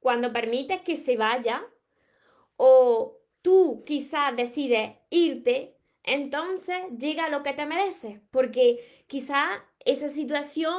cuando permites que se vaya o tú quizás decides irte, entonces llega lo que te mereces, porque quizás esa situación,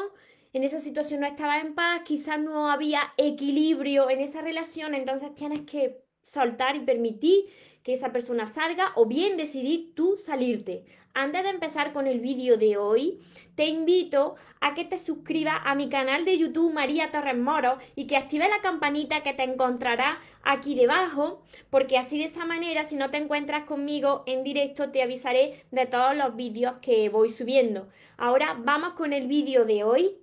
en esa situación no estaba en paz, quizás no había equilibrio en esa relación, entonces tienes que soltar y permitir que esa persona salga o bien decidir tú salirte. Antes de empezar con el vídeo de hoy, te invito a que te suscribas a mi canal de YouTube María Torres Moro y que active la campanita que te encontrará aquí debajo, porque así de esa manera, si no te encuentras conmigo en directo, te avisaré de todos los vídeos que voy subiendo. Ahora vamos con el vídeo de hoy.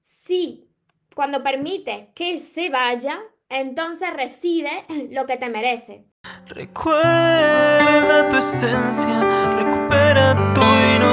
Si cuando permites que se vaya, entonces recibe lo que te merece. Recuerda tu esencia,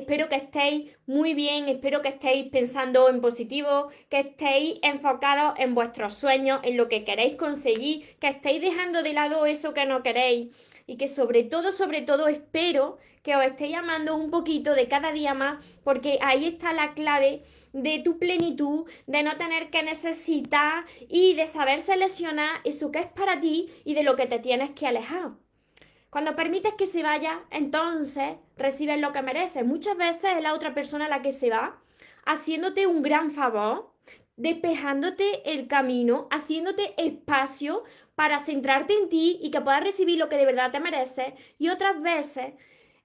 Espero que estéis muy bien, espero que estéis pensando en positivo, que estéis enfocados en vuestros sueños, en lo que queréis conseguir, que estéis dejando de lado eso que no queréis y que sobre todo, sobre todo espero que os estéis amando un poquito de cada día más porque ahí está la clave de tu plenitud, de no tener que necesitar y de saber seleccionar eso que es para ti y de lo que te tienes que alejar. Cuando permites que se vaya, entonces recibes lo que mereces. Muchas veces es la otra persona la que se va, haciéndote un gran favor, despejándote el camino, haciéndote espacio para centrarte en ti y que puedas recibir lo que de verdad te mereces. Y otras veces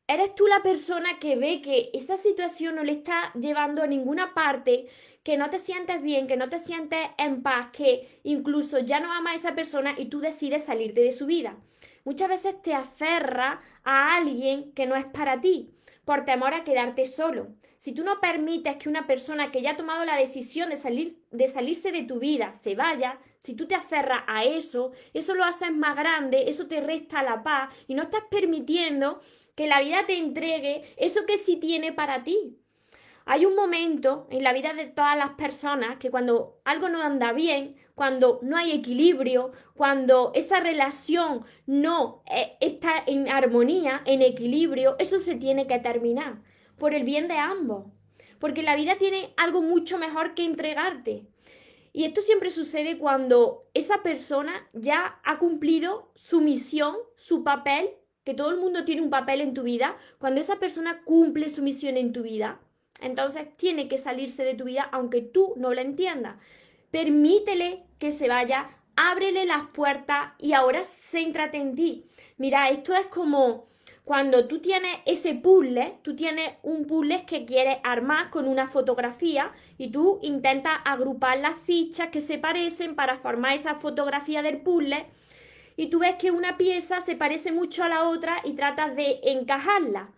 eres tú la persona que ve que esa situación no le está llevando a ninguna parte, que no te sientes bien, que no te sientes en paz, que incluso ya no ama a esa persona y tú decides salirte de su vida muchas veces te aferra a alguien que no es para ti por temor a quedarte solo. Si tú no permites que una persona que ya ha tomado la decisión de, salir, de salirse de tu vida se vaya, si tú te aferras a eso, eso lo haces más grande, eso te resta la paz y no estás permitiendo que la vida te entregue eso que sí tiene para ti. Hay un momento en la vida de todas las personas que cuando algo no anda bien, cuando no hay equilibrio, cuando esa relación no eh, está en armonía, en equilibrio, eso se tiene que terminar por el bien de ambos. Porque la vida tiene algo mucho mejor que entregarte. Y esto siempre sucede cuando esa persona ya ha cumplido su misión, su papel, que todo el mundo tiene un papel en tu vida, cuando esa persona cumple su misión en tu vida, entonces tiene que salirse de tu vida aunque tú no lo entiendas. Permítele que se vaya, ábrele las puertas y ahora céntrate en ti. Mira, esto es como cuando tú tienes ese puzzle, tú tienes un puzzle que quieres armar con una fotografía y tú intentas agrupar las fichas que se parecen para formar esa fotografía del puzzle y tú ves que una pieza se parece mucho a la otra y tratas de encajarla.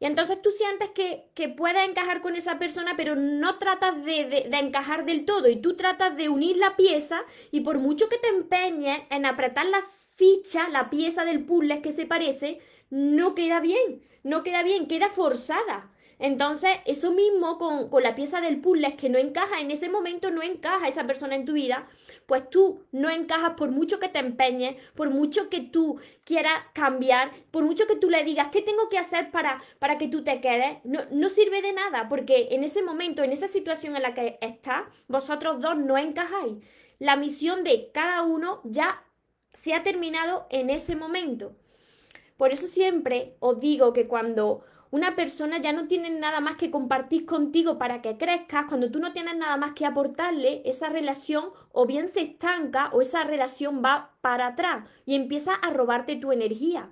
Y entonces tú sientes que, que puedes encajar con esa persona, pero no tratas de, de, encajar del todo y tú tratas de unir la pieza y por mucho que te empeñes en apretar la ficha, la pieza del puzzle que se parece, no queda bien, no queda bien, queda forzada. Entonces, eso mismo con, la pieza del puzzle que no encaja, en ese momento no encaja esa persona en tu vida, pues tú no encajas por mucho que te empeñes, por mucho que tú quieras cambiar, por mucho que tú le digas, ¿qué tengo que hacer para, para que tú te quedes? No, no sirve de nada, porque en ese momento, en esa situación en la que estás, vosotros dos no encajáis. La misión de cada uno ya se ha terminado en ese momento. Por eso siempre os digo que cuando una persona ya no tiene nada más que compartir contigo para que crezcas, cuando tú no tienes nada más que aportarle, esa relación o bien se estanca o esa relación va para atrás y empieza a robarte tu energía.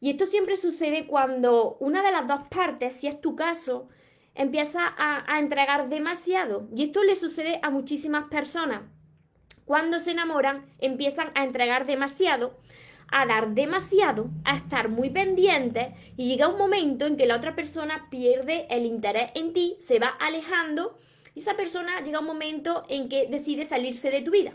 Y esto siempre sucede cuando una de las dos partes, si es tu caso, empieza a, a entregar demasiado. Y esto le sucede a muchísimas personas. Cuando se enamoran, empiezan a entregar demasiado a dar demasiado, a estar muy pendiente y llega un momento en que la otra persona pierde el interés en ti, se va alejando y esa persona llega un momento en que decide salirse de tu vida.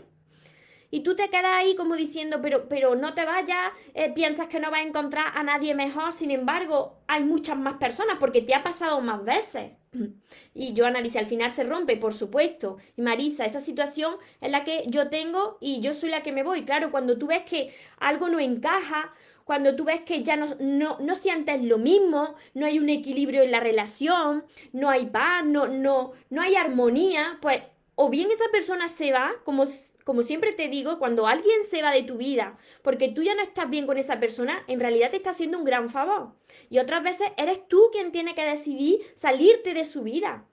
Y tú te quedas ahí como diciendo, pero, pero no te vayas, eh, piensas que no vas a encontrar a nadie mejor, sin embargo, hay muchas más personas porque te ha pasado más veces. Y Joana dice, al final se rompe, por supuesto. Y Marisa, esa situación es la que yo tengo y yo soy la que me voy. Claro, cuando tú ves que algo no encaja, cuando tú ves que ya no, no, no, sientes lo mismo, no hay un equilibrio en la relación, no hay paz, no, no, no hay armonía, pues o bien esa persona se va, como, como siempre te digo, cuando alguien se va de tu vida porque tú ya no estás bien con esa persona, en realidad te está haciendo un gran favor. Y otras veces eres tú quien tiene que decidir salirte de su vida.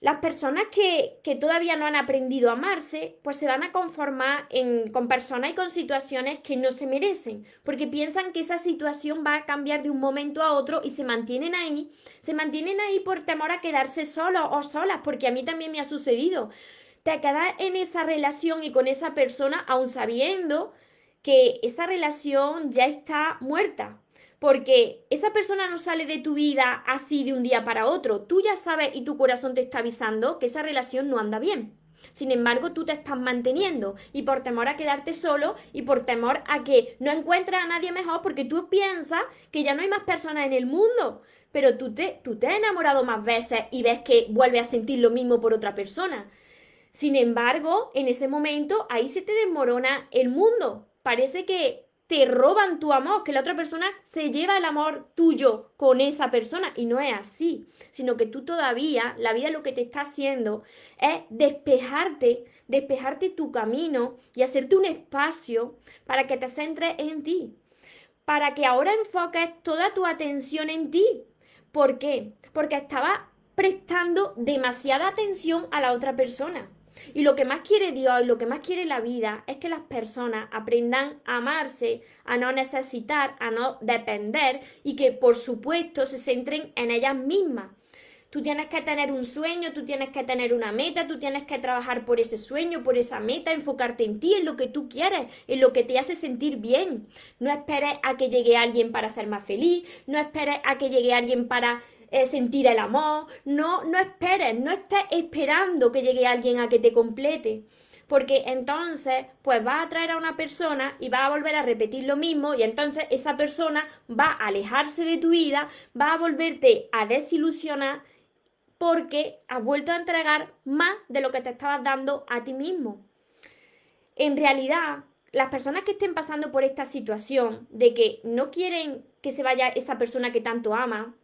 Las personas que, todavía no han aprendido a amarse, pues se van a conformar con personas y con situaciones que no se merecen, porque piensan que esa situación va a cambiar de un momento a otro y se mantienen ahí, se mantienen ahí por temor a quedarse solos o solas, porque a mí también me ha sucedido. Te quedas en esa relación y con esa persona aún sabiendo que esa relación ya está muerta, porque esa persona no sale de tu vida así de un día para otro. Tú ya sabes y tu corazón te está avisando que esa relación no anda bien. Sin embargo, tú te estás manteniendo y por temor a quedarte solo y por temor a que no encuentres a nadie mejor porque tú piensas que ya no hay más personas en el mundo, pero tú te, tú te has enamorado más veces y ves que vuelves a sentir lo mismo por otra persona. Sin embargo, en ese momento ahí se te desmorona el mundo. Parece que te roban tu amor, que la otra persona se lleva el amor tuyo con esa persona y no es así, sino que tú todavía, la vida lo que te está haciendo es despejarte, despejarte tu camino y hacerte un espacio para que te centres en ti, para que ahora enfoques toda tu atención en ti. ¿Por qué? Porque estaba prestando demasiada atención a la otra persona. Y lo que más quiere Dios, lo que más quiere la vida, es que las personas aprendan a amarse, a no necesitar, a no depender y que por supuesto se centren en ellas mismas. Tú tienes que tener un sueño, tú tienes que tener una meta, tú tienes que trabajar por ese sueño, por esa meta, enfocarte en ti, en lo que tú quieres, en lo que te hace sentir bien. No esperes a que llegue alguien para ser más feliz, no esperes a que llegue alguien para eh, sentir el amor. No, no esperes, no estés esperando que llegue alguien a que te complete. Porque entonces, pues va a traer a una persona y va a volver a repetir lo mismo y entonces esa persona va a alejarse de tu vida, va a volverte a desilusionar porque has vuelto a entregar más de lo que te estabas dando a ti mismo. En realidad, las personas que estén pasando por esta situación de que no quieren que se vaya esa persona que tanto ama,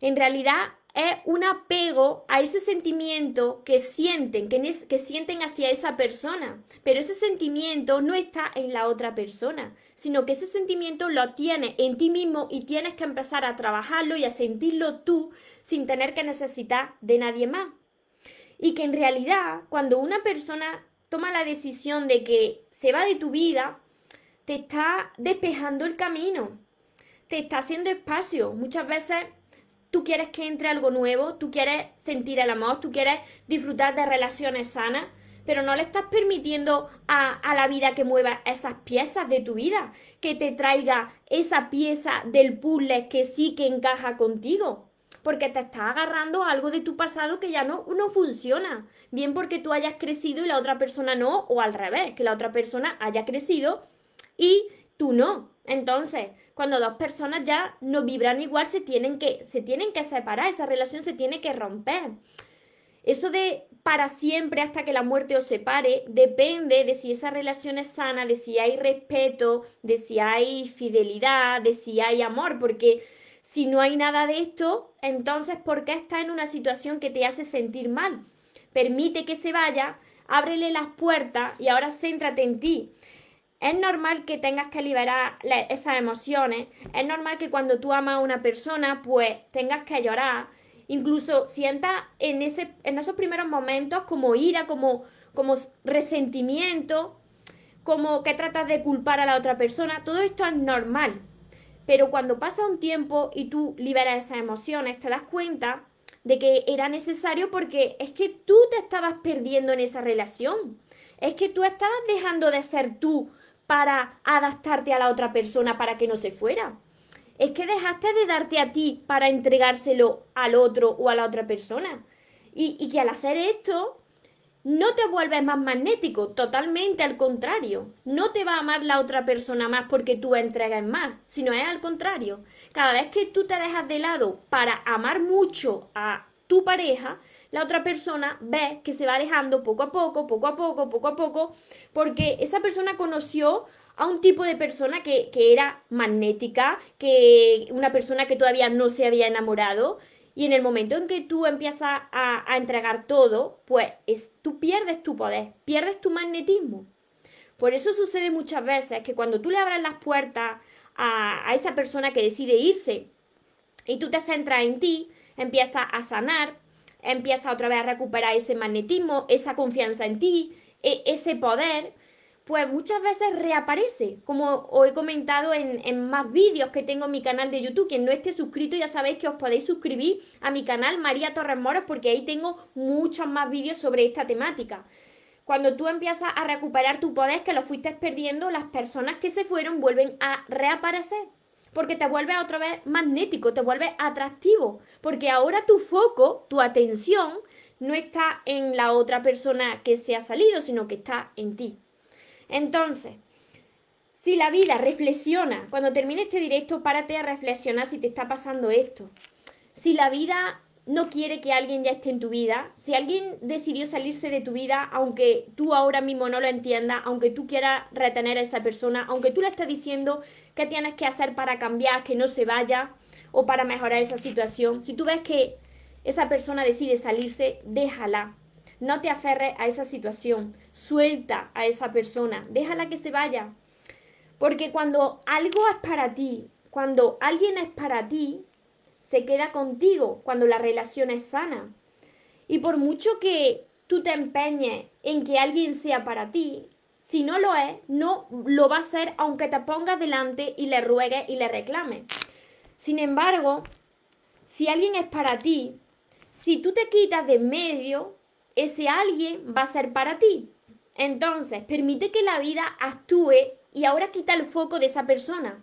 en realidad es un apego a ese sentimiento que sienten, que, que, sienten hacia esa persona. Pero ese sentimiento no está en la otra persona, sino que ese sentimiento lo tienes en ti mismo y tienes que empezar a trabajarlo y a sentirlo tú sin tener que necesitar de nadie más. Y que en realidad cuando una persona toma la decisión de que se va de tu vida, te está despejando el camino, te está haciendo espacio. Muchas veces tú quieres que entre algo nuevo, tú quieres sentir el amor, tú quieres disfrutar de relaciones sanas, pero no le estás permitiendo a, la vida que mueva esas piezas de tu vida, que te traiga esa pieza del puzzle que sí que encaja contigo. Porque te estás agarrando a algo de tu pasado que ya no, no funciona. Bien porque tú hayas crecido y la otra persona no, o al revés, que la otra persona haya crecido y tú no. Entonces, cuando dos personas ya no vibran igual, se tienen que, se tienen que separar, esa relación se tiene que romper. Eso de para siempre hasta que la muerte os separe depende de si esa relación es sana, de si hay respeto, de si hay fidelidad, de si hay amor, porque si no hay nada de esto, entonces ¿por qué está en una situación que te hace sentir mal? Permite que se vaya, ábrele las puertas y ahora céntrate en ti. Es normal que tengas que liberar esas emociones. Es normal que cuando tú amas a una persona, pues tengas que llorar. Incluso sientas en, ese, en esos primeros momentos como ira, como, como resentimiento, como que tratas de culpar a la otra persona. Todo esto es normal. Pero cuando pasa un tiempo y tú liberas esas emociones, te das cuenta de que era necesario porque es que tú te estabas perdiendo en esa relación. Es que tú estabas dejando de ser tú para adaptarte a la otra persona para que no se fuera. Es que dejaste de darte a ti para entregárselo al otro o a la otra persona. Y, que al hacer esto, no te vuelves más magnético, totalmente al contrario. No te va a amar la otra persona más porque tú entregas más, sino es al contrario. Cada vez que tú te dejas de lado para amar mucho a tu pareja, la otra persona ve que se va alejando poco a poco, poco a poco, poco a poco, porque esa persona conoció a un tipo de persona que, era magnética, que una persona que todavía no se había enamorado. Y en el momento en que tú empiezas a, entregar todo, pues es, tú pierdes tu poder, pierdes tu magnetismo. Por eso sucede muchas veces que cuando tú le abras las puertas a, a esa persona que decide irse y tú te centras en ti, empiezas a sanar, empiezas otra vez a recuperar ese magnetismo, esa confianza en ti, e, ese poder, pues muchas veces reaparece, como os he comentado en, más vídeos que tengo en mi canal de YouTube. Quien no esté suscrito ya sabéis que os podéis suscribir a mi canal María Torres Moros porque ahí tengo muchos más vídeos sobre esta temática. Cuando tú empiezas a recuperar tu poder que lo fuiste perdiendo, las personas que se fueron vuelven a reaparecer. Porque te vuelve otra vez magnético, te vuelve atractivo. Porque ahora tu foco, tu atención, no está en la otra persona que se ha salido, sino que está en ti. Entonces, si la vida reflexiona, cuando termine este directo, párate a reflexionar si te está pasando esto. Si la vida no quiere que alguien ya esté en tu vida, si alguien decidió salirse de tu vida, aunque tú ahora mismo no lo entiendas, aunque tú quieras retener a esa persona, aunque tú le estés diciendo qué tienes que hacer para cambiar, que no se vaya o para mejorar esa situación, si tú ves que esa persona decide salirse, déjala, no te aferres a esa situación. Suelta a esa persona. Déjala que se vaya. Porque cuando algo es para ti, cuando alguien es para ti, se queda contigo cuando la relación es sana. Y por mucho que tú te empeñes en que alguien sea para ti, si no lo es, no lo va a ser aunque te pongas delante y le ruegues y le reclames. Sin embargo, si alguien es para ti, si tú te quitas de medio, ese alguien va a ser para ti. Entonces, permite que la vida actúe y ahora quita el foco de esa persona.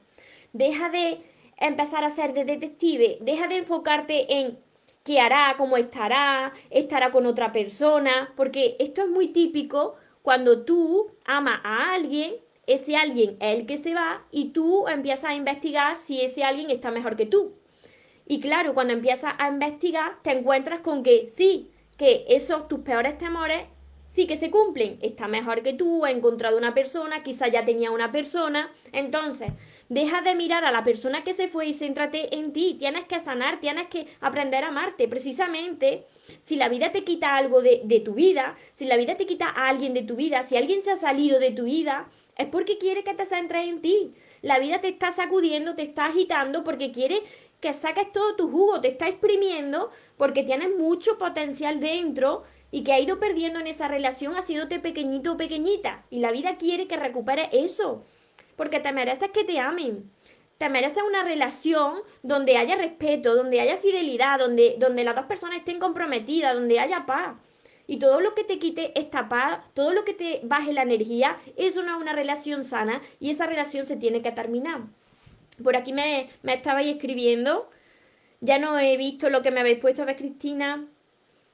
Deja de empezar a ser de detective, deja de enfocarte en qué hará, cómo estará, estará con otra persona, porque esto es muy típico cuando tú amas a alguien, ese alguien es el que se va y tú empiezas a investigar si ese alguien está mejor que tú. Y claro, cuando empiezas a investigar, te encuentras con que sí, que esos tus peores temores sí que se cumplen. Está mejor que tú, ha encontrado una persona, quizá ya tenía una persona. Entonces, deja de mirar a la persona que se fue y céntrate en ti. Tienes que sanar, tienes que aprender a amarte. Precisamente, si la vida te quita algo de, de tu vida, si la vida te quita a alguien de tu vida, si alguien se ha salido de tu vida, es porque quiere que te centres en ti. La vida te está sacudiendo, te está agitando porque quiere que saques todo tu jugo, te está exprimiendo porque tienes mucho potencial dentro y que ha ido perdiendo en esa relación haciéndote pequeñito o pequeñita. Y la vida quiere que recupere eso, porque te mereces que te amen. Te mereces una relación donde haya respeto, donde haya fidelidad, donde, donde las dos personas estén comprometidas, donde haya paz. Y todo lo que te quite esta paz, todo lo que te baje la energía, eso no es una relación sana y esa relación se tiene que terminar. Por aquí me, me estabais escribiendo. Ya no he visto lo que me habéis puesto a ver, Cristina.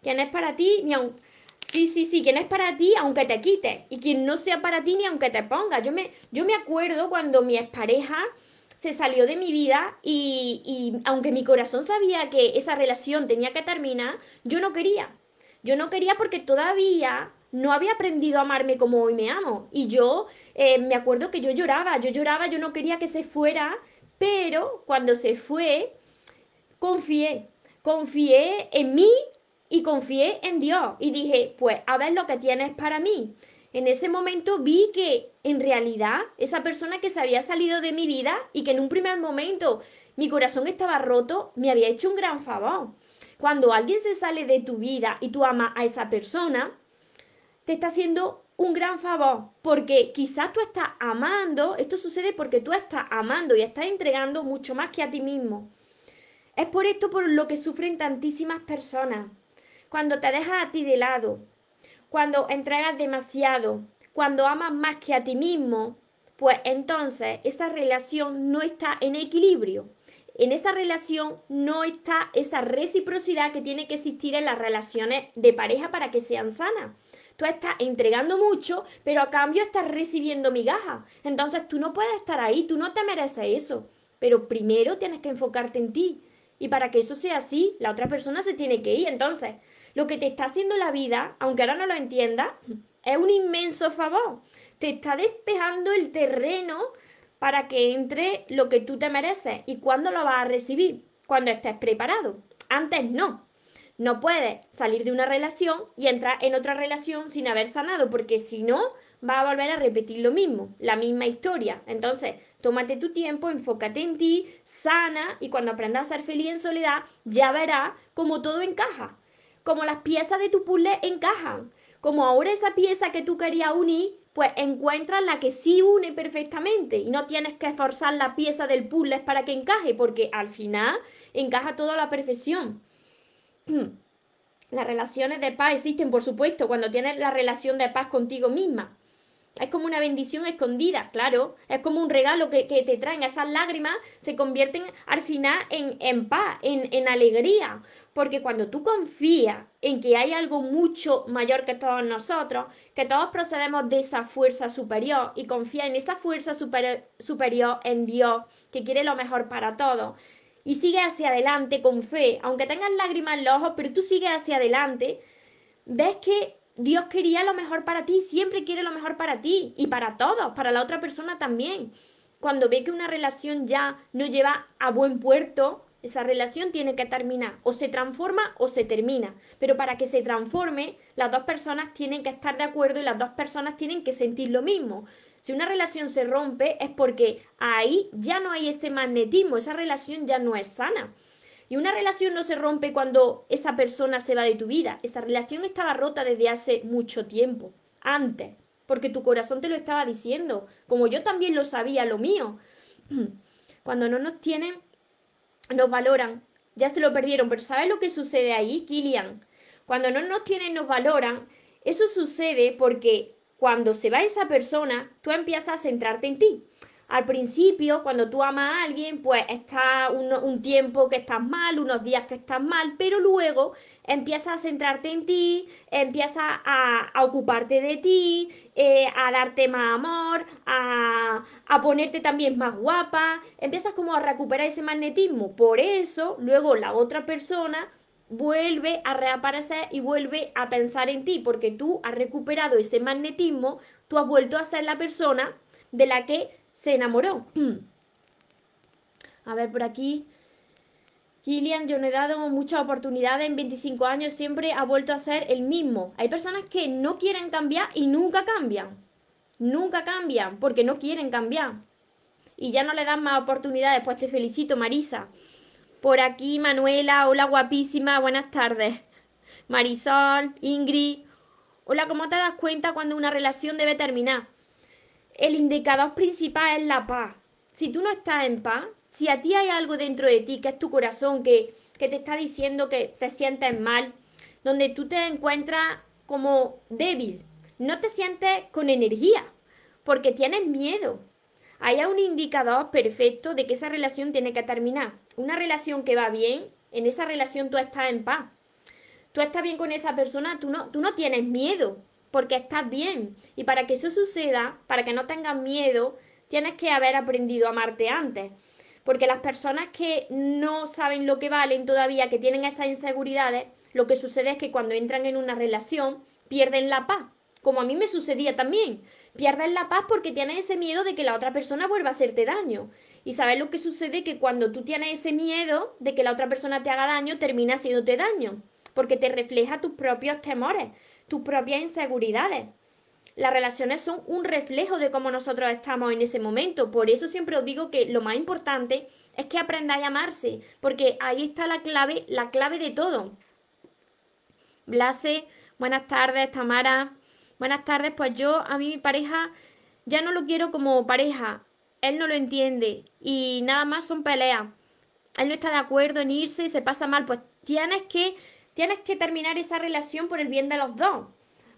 ¿Quién es para ti? Ni aun... Sí, sí, sí, ¿quién es para ti aunque te quite. Y quien no sea para ti ni aunque te ponga. Yo me, yo me acuerdo cuando mi expareja se salió de mi vida y, y aunque mi corazón sabía que esa relación tenía que terminar, yo no quería. Yo no quería porque todavía no había aprendido a amarme como hoy me amo. Y yo eh, me acuerdo que yo lloraba, yo lloraba, yo no quería que se fuera pero cuando se fue, confié, confié en mí y confié en Dios. Y dije, pues a ver lo que tienes para mí. En ese momento vi que en realidad esa persona que se había salido de mi vida y que en un primer momento mi corazón estaba roto, me había hecho un gran favor. Cuando alguien se sale de tu vida y tú amas a esa persona, te está haciendo un gran favor, porque quizás tú estás amando, esto sucede porque tú estás amando y estás entregando mucho más que a ti mismo. Es por esto por lo que sufren tantísimas personas. Cuando te dejas a ti de lado, cuando entregas demasiado, cuando amas más que a ti mismo, pues entonces esa relación no está en equilibrio. En esa relación no está esa reciprocidad que tiene que existir en las relaciones de pareja para que sean sanas. Tú estás entregando mucho, pero a cambio estás recibiendo migajas. Entonces tú no puedes estar ahí, tú no te mereces eso. Pero primero tienes que enfocarte en ti. Y para que eso sea así, la otra persona se tiene que ir. Entonces, lo que te está haciendo la vida, aunque ahora no lo entiendas, es un inmenso favor. Te está despejando el terreno para que entre lo que tú te mereces. ¿Y cuándo lo vas a recibir? Cuando estés preparado. Antes no. No puedes salir de una relación y entrar en otra relación sin haber sanado, porque si no, va a volver a repetir lo mismo, la misma historia. Entonces, tómate tu tiempo, enfócate en ti, sana y cuando aprendas a ser feliz en soledad, ya verás cómo todo encaja, como las piezas de tu puzzle encajan, como ahora esa pieza que tú querías unir, pues encuentras la que sí une perfectamente y no tienes que esforzar la pieza del puzzle para que encaje, porque al final encaja todo a la perfección. Las relaciones de paz existen, por supuesto, cuando tienes la relación de paz contigo misma. Es como una bendición escondida, claro. Es como un regalo que, te traen. Esas lágrimas se convierten al final en, en paz, en, en alegría. Porque cuando tú confías en que hay algo mucho mayor que todos nosotros, que todos procedemos de esa fuerza superior y confía en esa fuerza superior en Dios, que quiere lo mejor para todos, y sigue hacia adelante con fe, aunque tengas lágrimas en los ojos, pero tú sigues hacia adelante, ves que Dios quería lo mejor para ti, siempre quiere lo mejor para ti y para todos, para la otra persona también. Cuando ve que una relación ya no lleva a buen puerto, esa relación tiene que terminar. O se transforma o se termina. Pero para que se transforme, las dos personas tienen que estar de acuerdo y las dos personas tienen que sentir lo mismo. Si una relación se rompe es porque ahí ya no hay ese magnetismo, esa relación ya no es sana. Y una relación no se rompe cuando esa persona se va de tu vida. Esa relación estaba rota desde hace mucho tiempo, antes, porque tu corazón te lo estaba diciendo, como yo también lo sabía, lo mío. Cuando no nos tienen, nos valoran, ya se lo perdieron, pero ¿sabes lo que sucede ahí, Kilian? Cuando no nos tienen, nos valoran. Eso sucede porque cuando se va esa persona, tú empiezas a centrarte en ti. Al principio, cuando tú amas a alguien, pues está un, tiempo que estás mal, unos días que estás mal, pero luego empiezas a centrarte en ti, empiezas a, ocuparte de ti, eh, a darte más amor, a, a ponerte también más guapa, empiezas como a recuperar ese magnetismo. Por eso, luego la otra persona vuelve a reaparecer y vuelve a pensar en ti, porque tú has recuperado ese magnetismo, tú has vuelto a ser la persona de la que se enamoró. a ver, por aquí. Kilian, yo no he dado muchas oportunidades en 25 años, siempre ha vuelto a ser el mismo. Hay personas que no quieren cambiar y nunca cambian. Nunca cambian porque no quieren cambiar. Y ya no le dan más oportunidades. Pues te felicito, Marisa. Por aquí Manuela, hola guapísima, buenas tardes. Marisol, Ingrid. Hola, ¿cómo te das cuenta cuando una relación debe terminar? El indicador principal es la paz. Si tú no estás en paz, si a ti hay algo dentro de ti que es tu corazón, que, que te está diciendo que te sientes mal, donde tú te encuentras como débil, no te sientes con energía, porque tienes miedo, hay un indicador perfecto de que esa relación tiene que terminar. Una relación que va bien, en esa relación tú estás en paz. Tú estás bien con esa persona, tú no, tú no tienes miedo, porque estás bien. Y para que eso suceda, para que no tengas miedo, tienes que haber aprendido a amarte antes. Porque las personas que no saben lo que valen todavía, que tienen esas inseguridades, lo que sucede es que cuando entran en una relación pierden la paz. Como a mí me sucedía también pierdes la paz porque tienes ese miedo de que la otra persona vuelva a hacerte daño. Y sabes lo que sucede que cuando tú tienes ese miedo de que la otra persona te haga daño, termina haciéndote daño, porque te refleja tus propios temores, tus propias inseguridades. Las relaciones son un reflejo de cómo nosotros estamos en ese momento. Por eso siempre os digo que lo más importante es que aprendáis a amarse, porque ahí está la clave, la clave de todo. Blase, buenas tardes, Tamara. Buenas tardes, pues yo a mí mi pareja ya no lo quiero como pareja. Él no lo entiende y nada más son peleas. Él no está de acuerdo en irse y se pasa mal. Pues tienes que, tienes que terminar esa relación por el bien de los dos.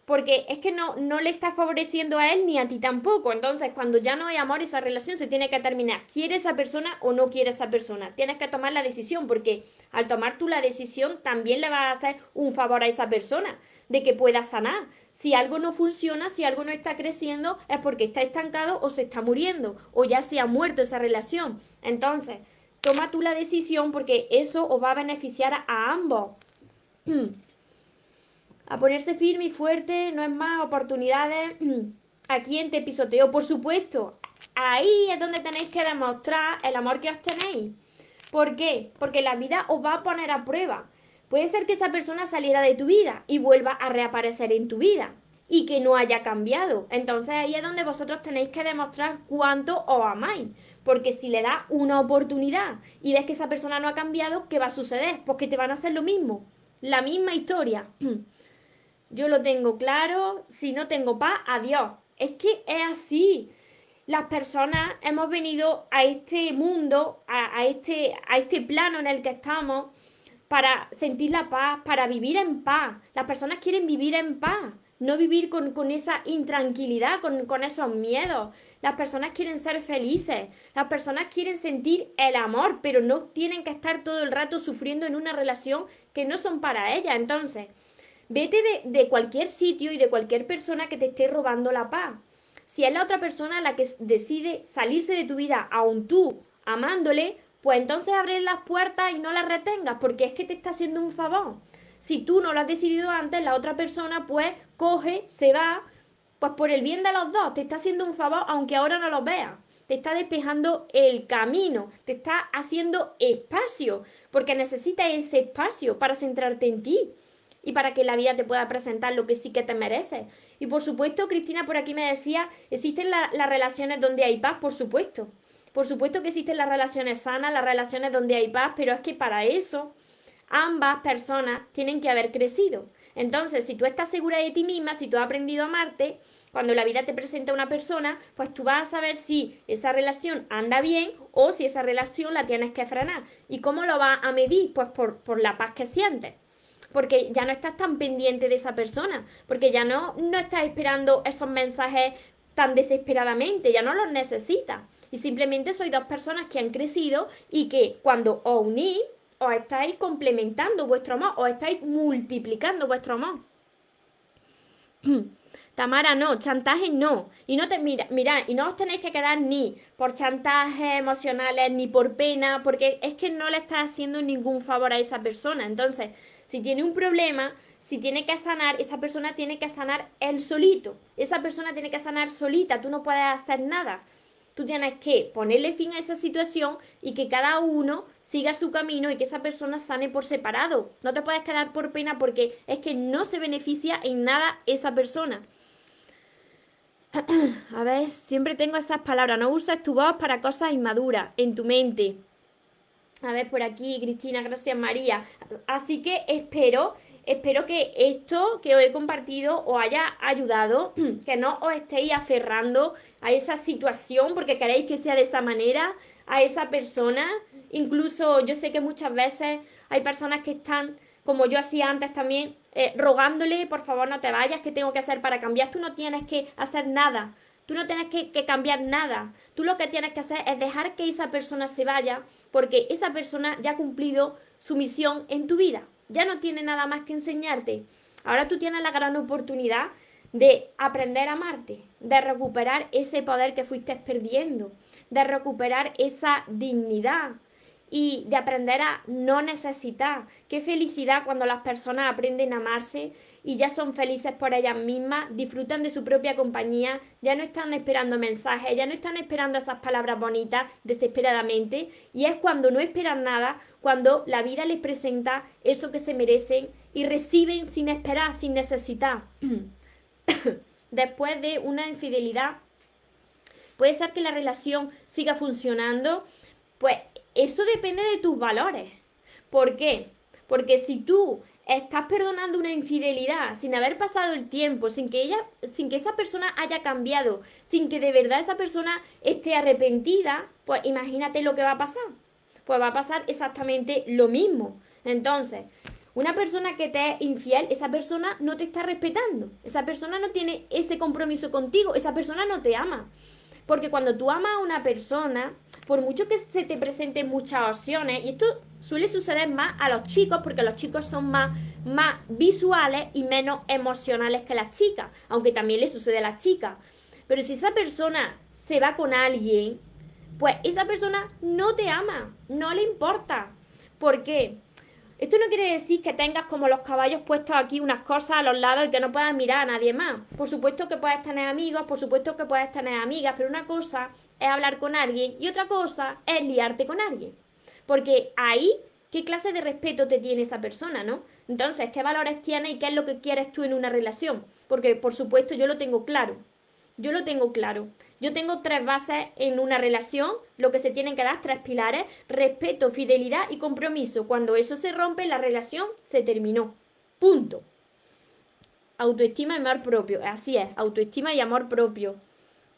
porque es que no, no le está favoreciendo a él ni a ti tampoco. Entonces, cuando ya no hay amor, esa relación se tiene que terminar. ¿Quiere esa persona o no quiere esa persona? Tienes que tomar la decisión, porque al tomar tú la decisión, también le vas a hacer un favor a esa persona de que pueda sanar. Si algo no funciona, si algo no está creciendo, es porque está estancado o se está muriendo, o ya se ha muerto esa relación. Entonces, toma tú la decisión porque eso os va a beneficiar a ambos. a ponerse firme y fuerte, no es más oportunidades. Aquí en Te Pisoteo, por supuesto. Ahí es donde tenéis que demostrar el amor que os tenéis. ¿Por qué? Porque la vida os va a poner a prueba. Puede ser que esa persona saliera de tu vida y vuelva a reaparecer en tu vida y que no haya cambiado. Entonces ahí es donde vosotros tenéis que demostrar cuánto os amáis. Porque si le das una oportunidad y ves que esa persona no ha cambiado, ¿qué va a suceder? Pues que te van a hacer lo mismo. La misma historia. yo lo tengo claro, si no tengo paz, adiós. Es que es así. Las personas hemos venido a este mundo, a, este, a este plano en el que estamos, para sentir la paz, para vivir en paz. Las personas quieren vivir en paz, no vivir con, esa intranquilidad, con, con esos miedos. Las personas quieren ser felices, las personas quieren sentir el amor, pero no tienen que estar todo el rato sufriendo en una relación que no son para ellas. Entonces, Vete de, cualquier sitio y de cualquier persona que te esté robando la paz. Si es la otra persona la que decide salirse de tu vida, aun tú amándole, pues entonces abre las puertas y no las retengas, porque es que te está haciendo un favor. Si tú no lo has decidido antes, la otra persona pues coge, se va, pues por el bien de los dos, te está haciendo un favor, aunque ahora no lo veas. Te está despejando el camino, te está haciendo espacio, porque necesitas ese espacio para centrarte en ti y para que la vida te pueda presentar lo que sí que te mereces. Y por supuesto, Cristina por aquí me decía, existen las relaciones donde hay paz, por supuesto. Por supuesto que existen las relaciones sanas, las relaciones donde hay paz, pero es que para eso ambas personas tienen que haber crecido. Entonces, si tú estás segura de ti misma, si tú has aprendido a amarte, cuando la vida te presenta a una persona, pues tú vas a saber si esa relación anda bien o si esa relación la tienes que frenar. ¿Y cómo lo vas a medir? Pues por, por la paz que sientes porque ya no estás tan pendiente de esa persona, porque ya no, no estás esperando esos mensajes tan desesperadamente, ya no los necesitas. Y simplemente sois dos personas que han crecido y que cuando os unís, os estáis complementando vuestro amor, os estáis multiplicando vuestro amor. Tamara, no, chantaje no. Y no te mira, mira, y no os tenéis que quedar ni por chantajes emocionales, ni por pena, porque es que no le estás haciendo ningún favor a esa persona. Entonces, si tiene un problema, si tiene que sanar, esa persona tiene que sanar él solito. Esa persona tiene que sanar solita, tú no puedes hacer nada. Tú tienes que ponerle fin a esa situación y que cada uno siga su camino y que esa persona sane por separado. No te puedes quedar por pena porque es que no se beneficia en nada esa persona. A ver, siempre tengo esas palabras. No uses tu voz para cosas inmaduras en tu mente. A ver, por aquí, Cristina, gracias María. Así que espero, espero que esto que os he compartido os haya ayudado, que no os estéis aferrando a esa situación porque queréis que sea de esa manera, a esa persona. Incluso yo sé que muchas veces hay personas que están, como yo hacía antes también, eh, rogándole, por favor no te vayas, ¿qué tengo que hacer para cambiar? Tú no tienes que hacer nada. Tú no tienes que, cambiar nada. Tú lo que tienes que hacer es dejar que esa persona se vaya porque esa persona ya ha cumplido su misión en tu vida. Ya no tiene nada más que enseñarte. Ahora tú tienes la gran oportunidad de aprender a amarte, de recuperar ese poder que fuiste perdiendo, de recuperar esa dignidad, y de aprender a no necesitar. Qué felicidad cuando las personas aprenden a amarse y ya son felices por ellas mismas, disfrutan de su propia compañía, ya no están esperando mensajes, ya no están esperando esas palabras bonitas desesperadamente y es cuando no esperan nada, cuando la vida les presenta eso que se merecen y reciben sin esperar, sin necesitar. Después de una infidelidad, puede ser que la relación siga funcionando, pues eso depende de tus valores. ¿Por qué? Porque si tú estás perdonando una infidelidad sin haber pasado el tiempo, sin que ella, sin que esa persona haya cambiado, sin que de verdad esa persona esté arrepentida, pues imagínate lo que va a pasar. Pues va a pasar exactamente lo mismo. Entonces, Una persona que te es infiel, esa persona no te está respetando. Esa persona no tiene ese compromiso contigo. Esa persona no te ama. Porque cuando tú amas a una persona, por mucho que se te presenten muchas opciones, y esto suele suceder más a los chicos, porque los chicos son más, más visuales y menos emocionales que las chicas, aunque también le sucede a las chicas. Pero si esa persona se va con alguien, pues esa persona no te ama, no le importa. ¿Por qué? Esto no quiere decir que tengas como los caballos puestos aquí unas cosas a los lados y que no puedas mirar a nadie más. Por supuesto que puedes tener amigos, por supuesto que puedes tener amigas, pero una cosa es hablar con alguien y otra cosa es liarte con alguien. Porque ahí, ¿qué clase de respeto te tiene esa persona, no? Entonces, ¿qué valores tienes y qué es lo que quieres tú en una relación? Porque, por supuesto, yo lo tengo claro. Yo lo tengo claro. Yo tengo tres bases en una relación, lo que se tienen que dar, tres pilares, respeto, fidelidad y compromiso. Cuando eso se rompe, la relación se terminó. Punto. Autoestima y amor propio. Así es, autoestima y amor propio.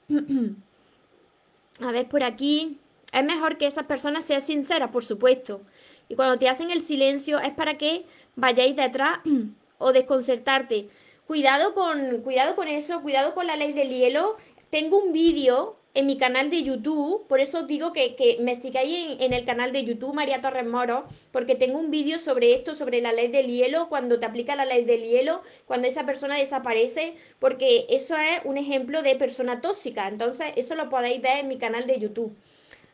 A ver, por aquí. Es mejor que esas personas sean sinceras, por supuesto. Y cuando te hacen el silencio es para que vayáis detrás o desconcertarte. Cuidado con, cuidado con eso, cuidado con la ley del hielo. Tengo un vídeo en mi canal de YouTube, por eso digo que, que me sigáis en, en, el canal de YouTube María Torres Moro, porque tengo un vídeo sobre esto, sobre la ley del hielo, cuando te aplica la ley del hielo, cuando esa persona desaparece, porque eso es un ejemplo de persona tóxica, entonces eso lo podéis ver en mi canal de YouTube.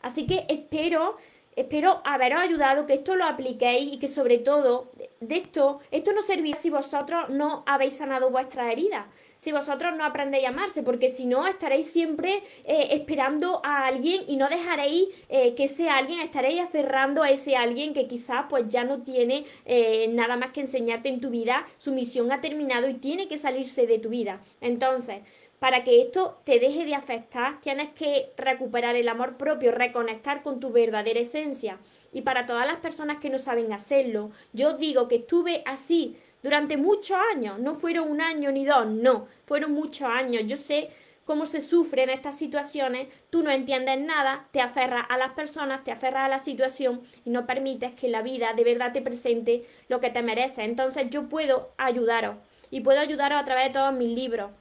Así que espero Espero haberos ayudado, que esto lo apliquéis y que sobre todo de esto, esto no servirá si vosotros no habéis sanado vuestras heridas, si vosotros no aprendéis a amarse, porque si no estaréis siempre eh, esperando a alguien y no dejaréis eh, que ese alguien, estaréis aferrando a ese alguien que quizás pues ya no tiene eh, nada más que enseñarte en tu vida, su misión ha terminado y tiene que salirse de tu vida. Entonces, para que esto te deje de afectar, tienes que recuperar el amor propio, reconectar con tu verdadera esencia. Y para todas las personas que no saben hacerlo, yo digo que estuve así durante muchos años, no fueron un año ni dos, no, fueron muchos años. Yo sé cómo se sufre en estas situaciones, tú no entiendes nada, te aferras a las personas, te aferras a la situación y no permites que la vida de verdad te presente lo que te merece. Entonces yo puedo ayudaros y puedo ayudaros a través de todos mis libros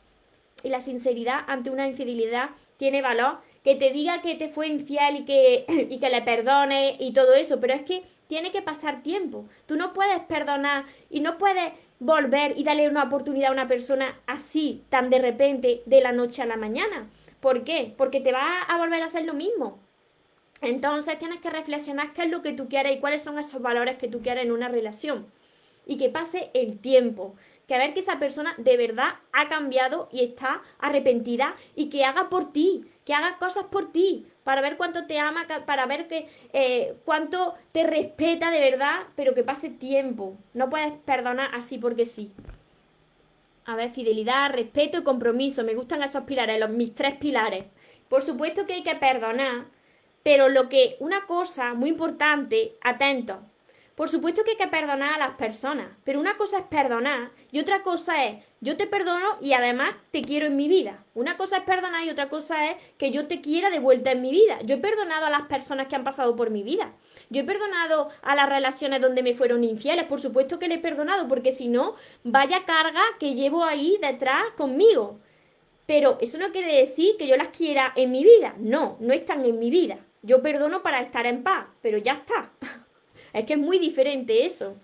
y la sinceridad ante una infidelidad tiene valor. Que te diga que te fue infiel y que, y que le perdone y todo eso, pero es que tiene que pasar tiempo. Tú no puedes perdonar y no puedes volver y darle una oportunidad a una persona así, tan de repente, de la noche a la mañana. ¿Por qué? Porque te va a volver a hacer lo mismo. Entonces tienes que reflexionar qué es lo que tú quieres y cuáles son esos valores que tú quieres en una relación. Y que pase el tiempo que ver que esa persona de verdad ha cambiado y está arrepentida y que haga por ti, que haga cosas por ti, para ver cuánto te ama, para ver que eh, cuánto te respeta de verdad, pero que pase tiempo. No puedes perdonar así porque sí. A ver, fidelidad, respeto y compromiso. Me gustan esos pilares, los, mis tres pilares. Por supuesto que hay que perdonar, pero lo que, una cosa muy importante, atento, por supuesto que hay que perdonar a las personas, pero una cosa es perdonar y otra cosa es yo te perdono y además te quiero en mi vida. Una cosa es perdonar y otra cosa es que yo te quiera de vuelta en mi vida. Yo he perdonado a las personas que han pasado por mi vida. Yo he perdonado a las relaciones donde me fueron infieles. Por supuesto que le he perdonado porque si no, vaya carga que llevo ahí detrás conmigo. Pero eso no quiere decir que yo las quiera en mi vida. No, no están en mi vida. Yo perdono para estar en paz, pero ya está. Es que es muy diferente eso.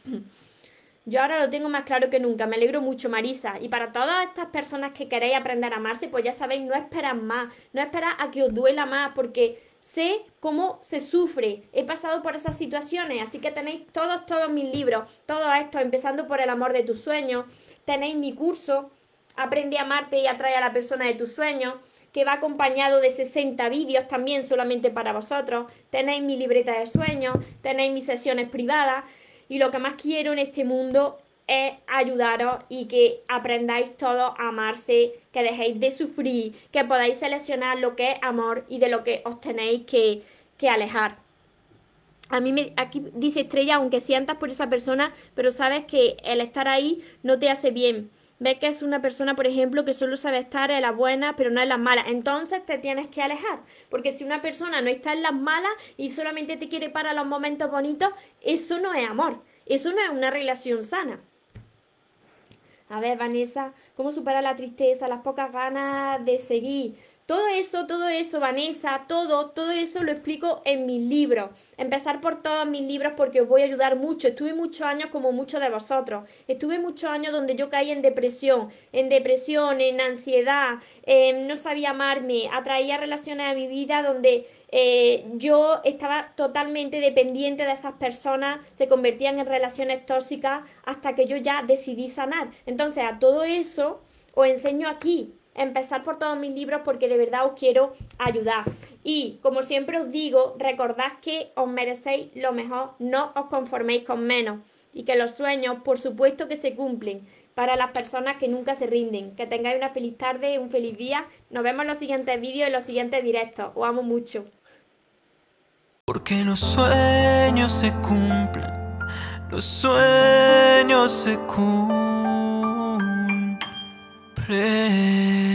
Yo ahora lo tengo más claro que nunca. Me alegro mucho, Marisa. Y para todas estas personas que queréis aprender a amarse, pues ya sabéis, no esperad más. No esperad a que os duela más, porque sé cómo se sufre. He pasado por esas situaciones, así que tenéis todos, todos mis libros, todo esto, empezando por el amor de tus sueños. Tenéis mi curso, Aprende a amarte y atrae a la persona de tus sueños que va acompañado de 60 vídeos también solamente para vosotros. Tenéis mi libreta de sueños, tenéis mis sesiones privadas y lo que más quiero en este mundo es ayudaros y que aprendáis todos a amarse, que dejéis de sufrir, que podáis seleccionar lo que es amor y de lo que os tenéis que, que alejar. A mí me, aquí dice estrella, aunque sientas por esa persona, pero sabes que el estar ahí no te hace bien ves que es una persona, por ejemplo, que solo sabe estar en las buenas, pero no en las malas. Entonces te tienes que alejar. Porque si una persona no está en las malas y solamente te quiere para los momentos bonitos, eso no es amor. Eso no es una relación sana. A ver, Vanessa, ¿cómo superar la tristeza, las pocas ganas de seguir? Todo eso, todo eso, Vanessa, todo, todo eso lo explico en mis libros. Empezar por todos mis libros porque os voy a ayudar mucho. Estuve muchos años como muchos de vosotros. Estuve muchos años donde yo caí en depresión, en depresión, en ansiedad, no sabía amarme, atraía relaciones a mi vida donde eh, yo estaba totalmente dependiente de esas personas, se convertían en relaciones tóxicas hasta que yo ya decidí sanar. Entonces, a todo eso os enseño aquí, empezar por todos mis libros porque de verdad os quiero ayudar. Y como siempre os digo, recordad que os merecéis lo mejor, no os conforméis con menos. Y que los sueños, por supuesto que se cumplen para las personas que nunca se rinden. Que tengáis una feliz tarde, un feliz día. Nos vemos en los siguientes vídeos y los siguientes directos. Os amo mucho. Porque los sueños se cumplen, los sueños se cumplen. pray.